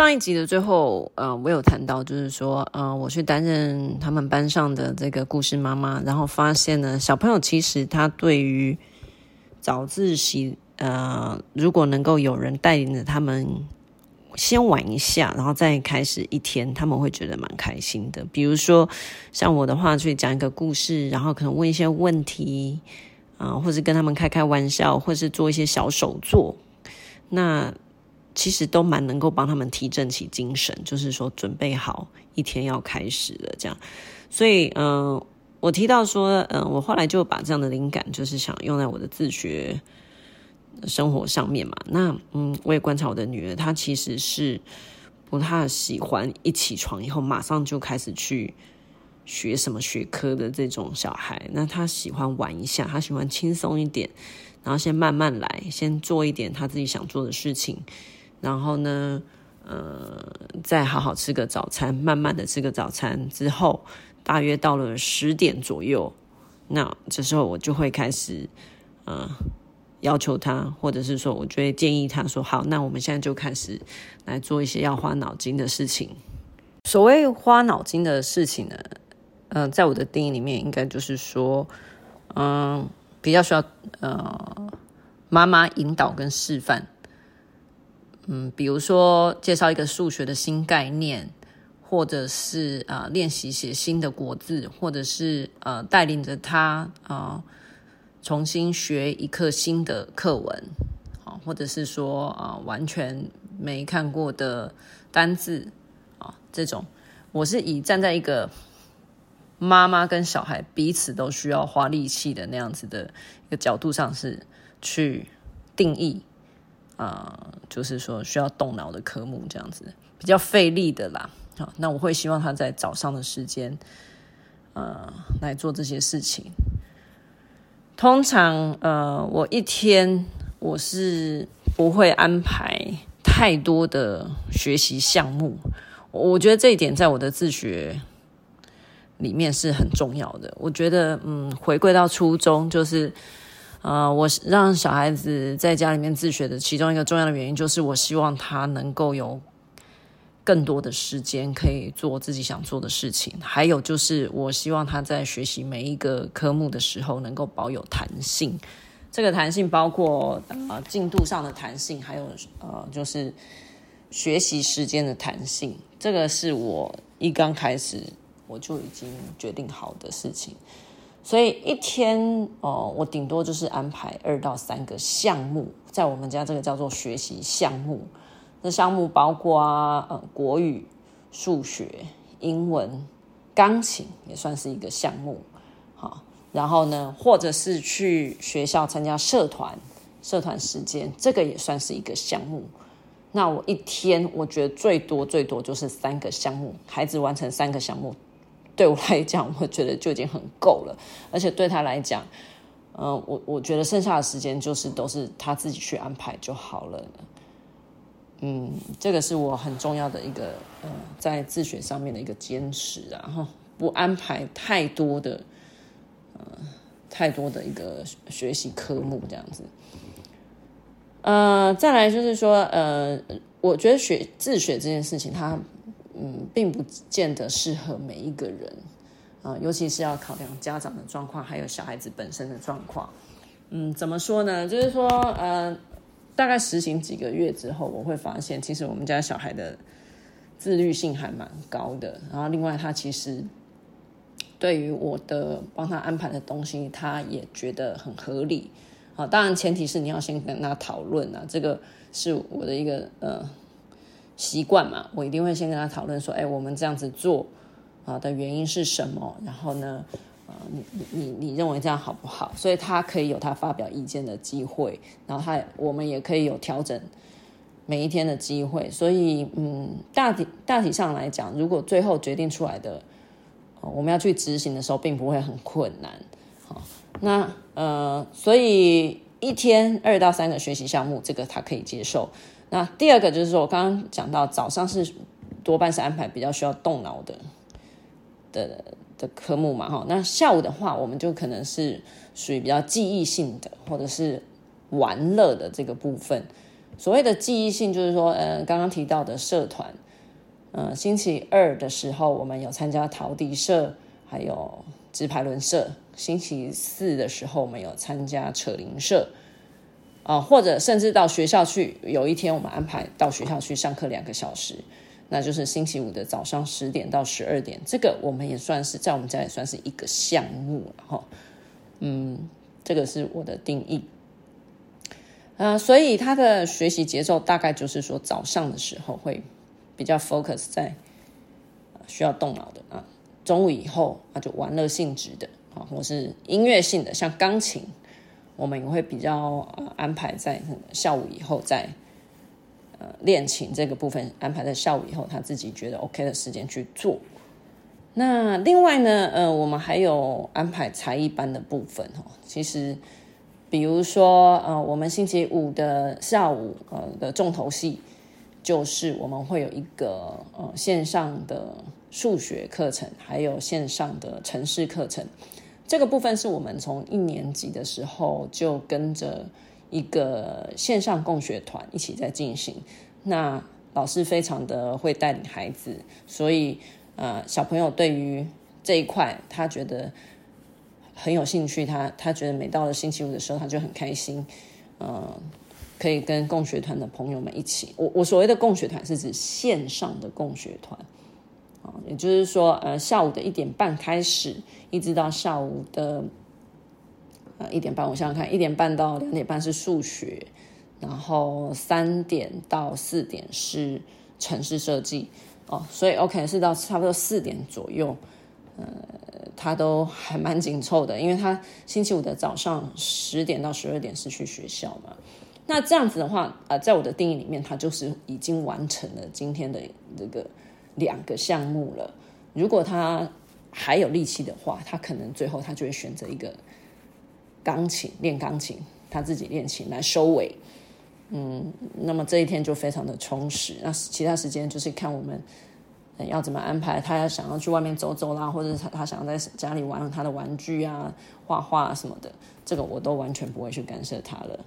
上一集的最后，呃，我有谈到，就是说，呃，我去担任他们班上的这个故事妈妈，然后发现呢，小朋友其实他对于早自习，呃，如果能够有人带领着他们先玩一下，然后再开始一天，他们会觉得蛮开心的。比如说，像我的话，去讲一个故事，然后可能问一些问题，啊、或者跟他们开开玩笑，或是做一些小手作，那。其实都蛮能够帮他们提振起精神，就是说准备好一天要开始了这样。所以，嗯、我提到说，嗯、我后来就把这样的灵感，就是想用在我的自学生活上面嘛。那，嗯，我也观察我的女儿，她其实是不太喜欢一起床以后马上就开始去学什么学科的这种小孩。那她喜欢玩一下，她喜欢轻松一点，然后先慢慢来，先做一点她自己想做的事情。然后呢，呃，再好好吃个早餐，慢慢的吃个早餐之后，大约到了十点左右，那这时候我就会开始，呃，要求他，或者是说，我就会建议他说，好，那我们现在就开始来做一些要花脑筋的事情。所谓花脑筋的事情呢，嗯、呃，在我的定义里面，应该就是说，嗯、比较需要呃妈妈引导跟示范。嗯，比如说介绍一个数学的新概念，或者是啊、练习写新的国字，或者是呃带领着他啊、重新学一课新的课文，啊，或者是说啊、完全没看过的单字啊，这种，我是以站在一个妈妈跟小孩彼此都需要花力气的那样子的一个角度上是去定义。啊、就是说需要动脑的科目，这样子比较费力的啦。好，那我会希望他在早上的时间，呃，来做这些事情。通常，呃，我一天我是不会安排太多的学习项目。我觉得这一点在我的自学里面是很重要的。我觉得，嗯，回归到初衷就是。呃，我让小孩子在家里面自学的其中一个重要的原因，就是我希望他能够有更多的时间可以做自己想做的事情。还有就是，我希望他在学习每一个科目的时候，能够保有弹性。这个弹性包括呃进度上的弹性，还有呃就是学习时间的弹性。这个是我一刚开始我就已经决定好的事情。所以一天哦，我顶多就是安排二到三个项目，在我们家这个叫做学习项目。这项目包括呃国语、数学、英文、钢琴也算是一个项目。好，然后呢，或者是去学校参加社团，社团时间这个也算是一个项目。那我一天我觉得最多最多就是三个项目，孩子完成三个项目。对我来讲，我觉得就已经很够了，而且对他来讲，嗯、我我觉得剩下的时间就是都是他自己去安排就好了。嗯，这个是我很重要的一个，呃，在自学上面的一个坚持，然后不安排太多的，呃，太多的一个学习科目这样子。呃，再来就是说，呃，我觉得学自学这件事情，它。嗯，并不见得适合每一个人啊，尤其是要考量家长的状况，还有小孩子本身的状况。嗯，怎么说呢？就是说，呃，大概实行几个月之后，我会发现，其实我们家小孩的自律性还蛮高的。然后，另外，他其实对于我的帮他安排的东西，他也觉得很合理。啊，当然，前提是你要先跟他讨论啊，这个是我的一个呃。习惯嘛，我一定会先跟他讨论说，哎，我们这样子做啊的原因是什么？然后呢，呃，你你你认为这样好不好？所以他可以有他发表意见的机会，然后他我们也可以有调整每一天的机会。所以，嗯，大体大体上来讲，如果最后决定出来的，我们要去执行的时候，并不会很困难。好，那呃，所以一天二到三个学习项目，这个他可以接受。那第二个就是说，我刚刚讲到早上是多半是安排比较需要动脑的的的科目嘛，哈。那下午的话，我们就可能是属于比较记忆性的，或者是玩乐的这个部分。所谓的记忆性，就是说，呃，刚刚提到的社团，呃，星期二的时候我们有参加陶笛社，还有直排轮社；星期四的时候我们有参加扯铃社，啊、或者甚至到学校去，有一天我们安排到学校去上课两个小时，那就是星期五的早上十点到十二点，这个我们也算是在我们家也算是一个项目了哈，嗯，这个是我的定义。啊，所以他的学习节奏大概就是说，早上的时候会比较 focus 在需要动脑的啊，中午以后啊就玩乐性质的啊，或是音乐性的，像钢琴，我们也会比较呃安排在下午以后在呃练琴这个部分安排在下午以后，他自己觉得 OK 的时间去做。那另外呢，呃，我们还有安排才艺班的部分哦，其实。比如说，呃，我们星期五的下午，呃的重头戏就是我们会有一个呃线上的数学课程，还有线上的程式课程。这个部分是我们从一年级的时候就跟着一个线上共学团一起在进行。那老师非常的会带领孩子，所以呃小朋友对于这一块他觉得。很有兴趣，他他觉得每到了星期五的时候，他就很开心，呃，可以跟共学团的朋友们一起。我我所谓的共学团是指线上的共学团，也就是说，呃，下午的一点半开始，一直到下午的呃一点半。我想想看，一点半到两点半是数学，然后三点到四点是城市设计，哦，所以 OK 是到差不多四点左右，呃。他都还蛮紧凑的，因为他星期五的早上十点到十二点是去学校嘛。那这样子的话，呃，在我的定义里面，他就是已经完成了今天的这个两个项目了。如果他还有力气的话，他可能最后他就会选择一个钢琴练钢琴，他自己练琴来收尾。嗯，那么这一天就非常的充实。那其他时间就是看我们。要怎么安排？他要想要去外面走走啦，或者是他他想要在家里玩他的玩具啊、画画什么的，这个我都完全不会去干涉他了。